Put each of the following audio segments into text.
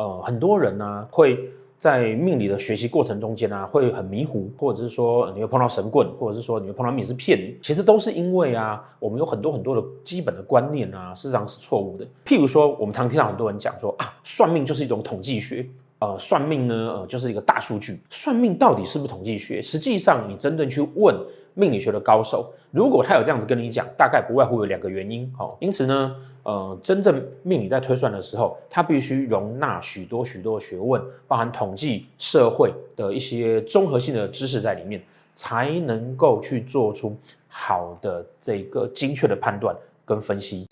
呃，很多人呢、会在命理的学习过程中间啊，会很迷糊，或者是说你会碰到神棍，或者是说你会碰到命是骗，其实都是因为啊，我们有很多很多的基本的观念啊，事实上是错误的。譬如说，我们常听到很多人讲说啊，算命就是一种统计学，呃，算命呢，呃，就是一个大数据。算命到底是不是统计学？实际上，你真正去问命理学的高手，如果他有这样子跟你讲，大概不外乎有两个原因。好，因此呢。呃，真正命理在推算的时候，它必须容纳许多许多学问，包含统计、社会的一些综合性的知识在里面，才能够去做出好的这个精确的判断跟分析。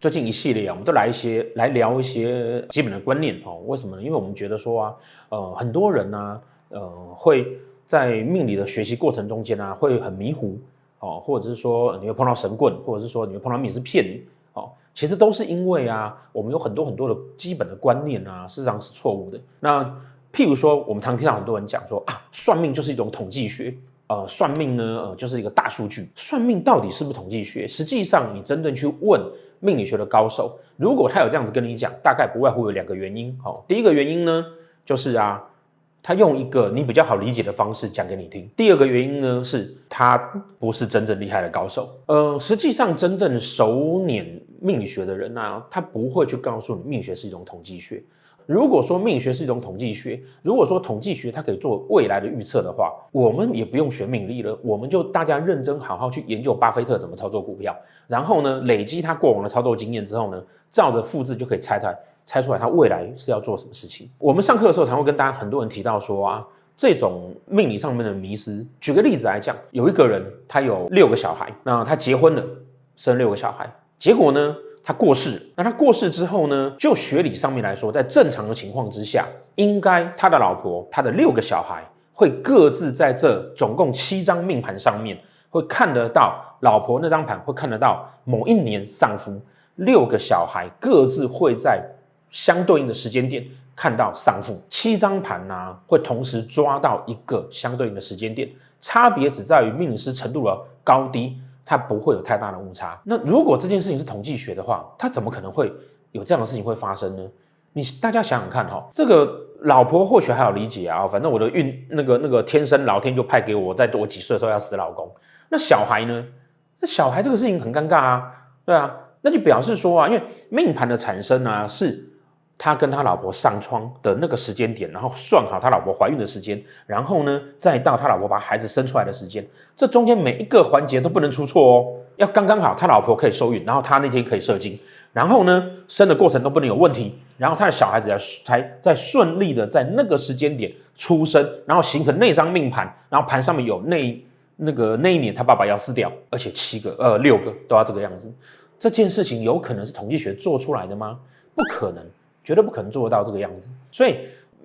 最近一系列啊，我们都来一些来聊一些基本的观念哦。为什么呢？因为我们觉得说啊，呃，很多人呢、呃，会。在命理的学习过程中间啊，会很迷糊哦，或者是说你会碰到神棍，或者是说你会碰到命理师骗你哦，其实都是因为啊，我们有很多很多的基本的观念啊，事实上是错误的。那譬如说，我们常听到很多人讲说啊，算命就是一种统计学，呃，算命呢，呃，就是一个大数据。算命到底是不是统计学？实际上，你真正去问命理学的高手，如果他有这样子跟你讲，大概不外乎有两个原因。哦，第一个原因呢，就是啊。他用一个你比较好理解的方式讲给你听。第二个原因呢，是他不是真正厉害的高手。呃，实际上真正熟捻命理学的人啊，他不会去告诉你命学是一种统计学。如果说命理学是一种统计学，如果说统计学它可以做未来的预测的话，我们也不用学命理了，我们就大家认真好好去研究巴菲特怎么操作股票，然后呢，累积他过往的操作经验之后呢，照着复制就可以猜出来。猜出来他未来是要做什么事情。我们上课的时候，常会跟大家很多人提到说啊，这种命理上面的迷失。举个例子来讲，有一个人他有六个小孩，那他结婚了，生六个小孩，结果呢，他过世。那他过世之后呢，就学理上面来说，在正常的情况之下，应该他的老婆、他的六个小孩会各自在这总共七张命盘上面会看得到，老婆那张盘会看得到某一年丧夫，六个小孩各自会在。相对应的时间点看到丧父，七张盘呢会同时抓到一个相对应的时间点，差别只在于命理师程度的高低，它不会有太大的误差。那如果这件事情是统计学的话，它怎么可能会有这样的事情会发生呢？你大家想想看哈、哦，这个老婆或许还好理解啊，反正我的运那个那个天生老天就派给我，在我几岁的时候要死老公。那小孩呢？那小孩这个事情很尴尬啊，对啊，那就表示说啊，因为命盘的产生啊是。他跟他老婆上床的那个时间点，然后算好他老婆怀孕的时间，然后呢，再到他老婆把孩子生出来的时间，这中间每一个环节都不能出错哦，要刚刚好，他老婆可以受孕，然后他那天可以射精，然后呢，生的过程都不能有问题，然后他的小孩子才才在顺利的在那个时间点出生，然后形成那张命盘，然后盘上面有那那个那一年他爸爸要死掉，而且七个呃六个都要这个样子，这件事情有可能是统计学做出来的吗？不可能。绝对不可能做得到这个样子，所以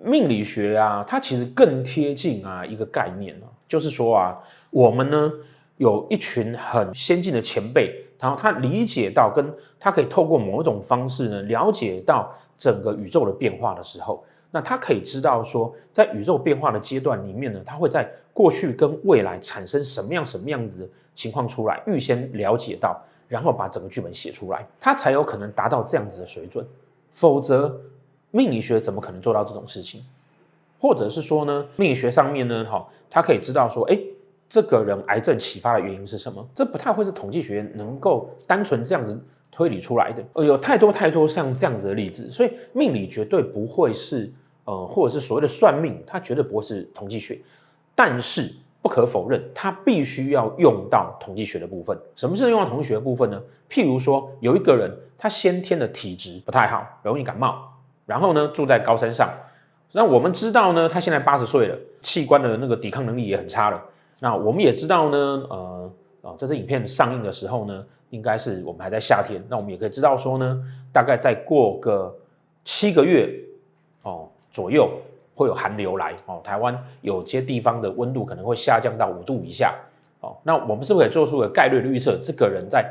命理学啊，它其实更贴近啊一个概念啊，就是说啊，我们呢有一群很先进的前辈，然后他理解到，跟他可以透过某一种方式呢，了解到整个宇宙的变化的时候，那他可以知道说，在宇宙变化的阶段里面呢，他会在过去跟未来产生什么样什么样子的情况出来，预先了解到，然后把整个剧本写出来，他才有可能达到这样子的水准。否则，命理学怎么可能做到这种事情？或者是说呢，命理学上面呢，哈，他可以知道说，哎，这个人癌症启发的原因是什么？这不太会是统计学能够单纯这样子推理出来的。呃，有太多太多像这样子的例子，所以命理绝对不会是，呃，或者是所谓的算命，它绝对不会是统计学。但是不可否认，它必须要用到统计学的部分。什么是用到统计学的部分呢？譬如说，有一个人。他先天的体质不太好，容易感冒，然后呢，住在高山上。那我们知道呢，他现在八十岁了，器官的那个抵抗能力也很差了。那我们也知道呢，呃，啊，这支影片上映的时候呢，应该是我们还在夏天。那我们也可以知道说呢，大概再过个七个月哦左右，会有寒流来哦。台湾有些地方的温度可能会下降到五度以下。哦，那我们是不是可以做出个概率的预测？这个人在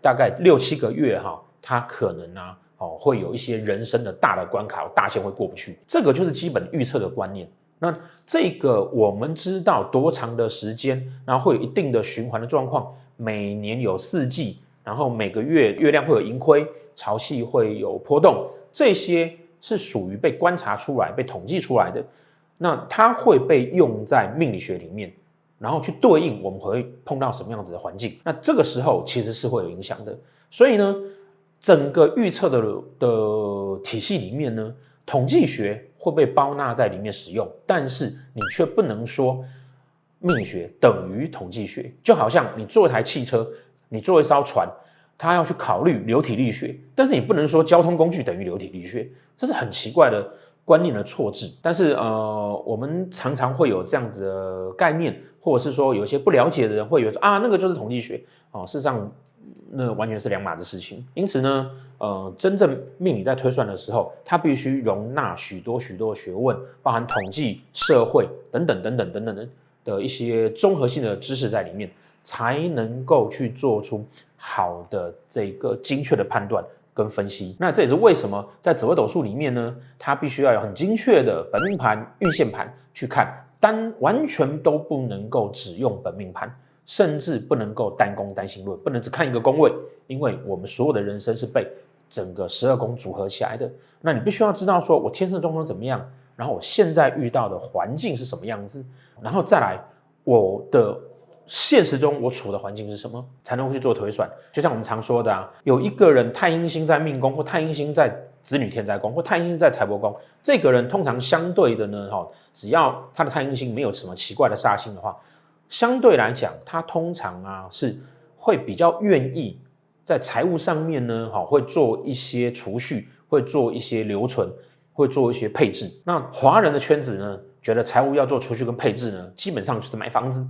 大概六七个月哈。他可能呢、哦，会有一些人生的大的关卡，大限会过不去，这个就是基本预测的观念。那这个我们知道多长的时间，然后会有一定的循环的状况，每年有四季，然后每个月月亮会有盈亏，潮汐会有波动，这些是属于被观察出来、被统计出来的。那它会被用在命理学里面，然后去对应我们会碰到什么样子的环境。那这个时候其实是会有影响的。所以呢，整个预测的的体系里面呢，统计学会被包纳在里面使用，但是你却不能说。命理学等于统计学，就好像你坐一台汽车，你坐一艘船，他要去考虑流体力学，但是你不能说交通工具等于流体力学，这是很奇怪的观念的错置。但是呃，我们常常会有这样子的概念，或者是说有些不了解的人会以为说啊，那个就是统计学哦，事实上那完全是两码子事情。因此呢，呃，真正命理在推算的时候，它必须容纳许多许多学问，包含统计、社会等等等等等等的。的一些综合性的知识在里面，才能够去做出好的这个精确的判断跟分析。那这也是为什么在紫微斗数里面呢，它必须要有很精确的本命盘、运线盘去看，单完全都不能够只用本命盘，甚至不能够单宫单星论，不能只看一个宫位，因为我们所有的人生是被整个十二宫组合起来的。那你必须要知道说，我天生的状况怎么样。然后我现在遇到的环境是什么样子？然后再来，我的现实中我处的环境是什么，才能够去做推算。就像我们常说的啊，有一个人太阴星在命宫，或太阴星在子女天灾宫，或太阴星在财帛宫，这个人通常相对的呢，哈，只要他的太阴星没有什么奇怪的煞星的话，相对来讲，他通常啊是会比较愿意在财务上面呢，哈，会做一些储蓄，会做一些留存。会做一些配置。那华人的圈子呢，觉得财务要做储蓄跟配置呢，基本上就是买房子。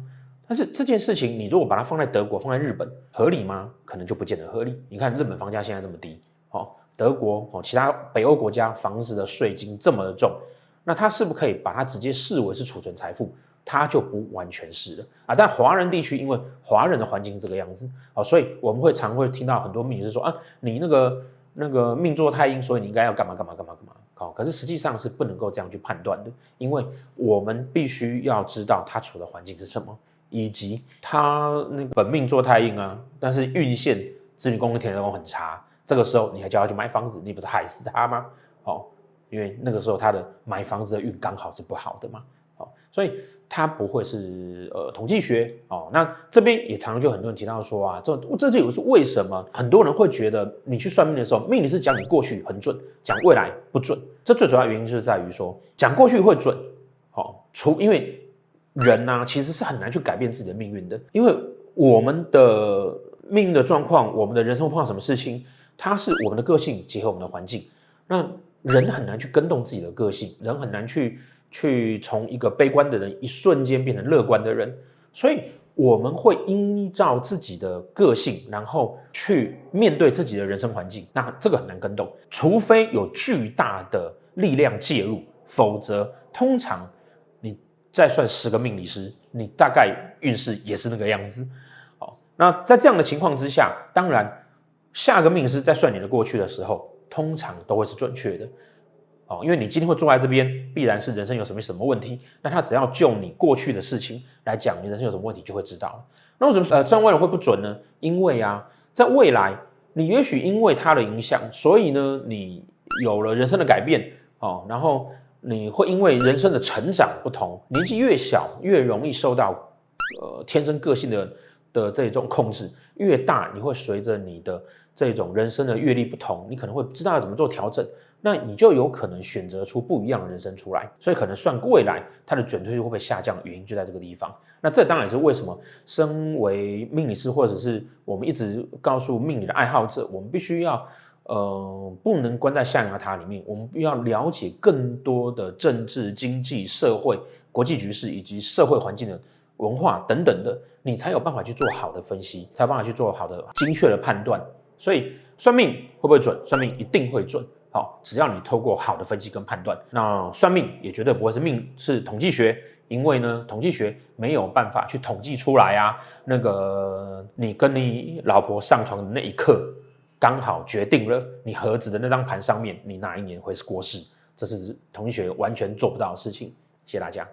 但是这件事情，你如果把它放在德国、放在日本，合理吗？可能就不见得合理。你看日本房价现在这么低，哦，德国哦，其他北欧国家房子的税金这么的重，那它是不是可以把它直接视为是储存财富？它就不完全是了啊。但华人地区，因为华人的环境这个样子，哦，所以我们会常会听到很多命理师说啊，你那个那个命座太阴，所以你应该要干嘛干嘛干嘛干嘛。好，可是实际上是不能够这样去判断的，因为我们必须要知道他处的环境是什么，以及他那个本命做太硬啊，但是运线子女宫跟田宅宫很差，这个时候你还叫他去买房子，你不是害死他吗？哦，因为那个时候他的买房子的运刚好是不好的嘛。哦，所以。他不会是呃统计学哦，那这边也常常就很多人提到说啊，这这就有是为什么很多人会觉得你去算命的时候，命理是讲你过去很准，讲未来不准。这最主要原因就是在于说，讲过去会准，好、哦，除因为人呢、啊、其实是很难去改变自己的命运的，因为我们的命运的状况，我们的人生会碰到什么事情，它是我们的个性结合我们的环境，那人很难去跟动自己的个性，人很难去。去从一个悲观的人一瞬间变成乐观的人，所以我们会依照自己的个性，然后去面对自己的人生环境。那这个很难跟动，除非有巨大的力量介入，否则通常再算十个命理师，你大概运势也是那个样子。好，那在这样的情况之下，当然下个命师在算你的过去的时候，通常都会是准确的。哦，因为你今天会坐在这边，必然是人生有什么什么问题。那他只要就你过去的事情来讲，你人生有什么问题就会知道。那为什么呃算未来会不准呢？因为啊，在未来你也许因为他的影响，所以呢你有了人生的改变哦，然后你会因为人生的成长不同，年纪越小越容易受到呃天生个性的的这种控制，越大你会随着你的这种人生的阅历不同，你可能会知道要怎么做调整。那你就有可能选择出不一样的人生出来，所以可能算未来它的准确率会不会下降原因就在这个地方。那这当然也是为什么身为命理师或者是我们一直告诉命理的爱好者，我们必须要呃不能关在象牙塔里面，我们要了解更多的政治、经济、社会、国际局势以及社会环境的文化等等的，你才有办法去做好的分析，才有办法去做好的精确的判断。所以算命会不会准？算命一定会准。好，只要你透过好的分析跟判断，那算命也绝对不会是命，是统计学，因为呢，统计学没有办法去统计出来啊，那个你跟你老婆上床的那一刻，刚好决定了你盒子的那张盘上面，你哪一年会是过世，这是同学完全做不到的事情。谢谢大家。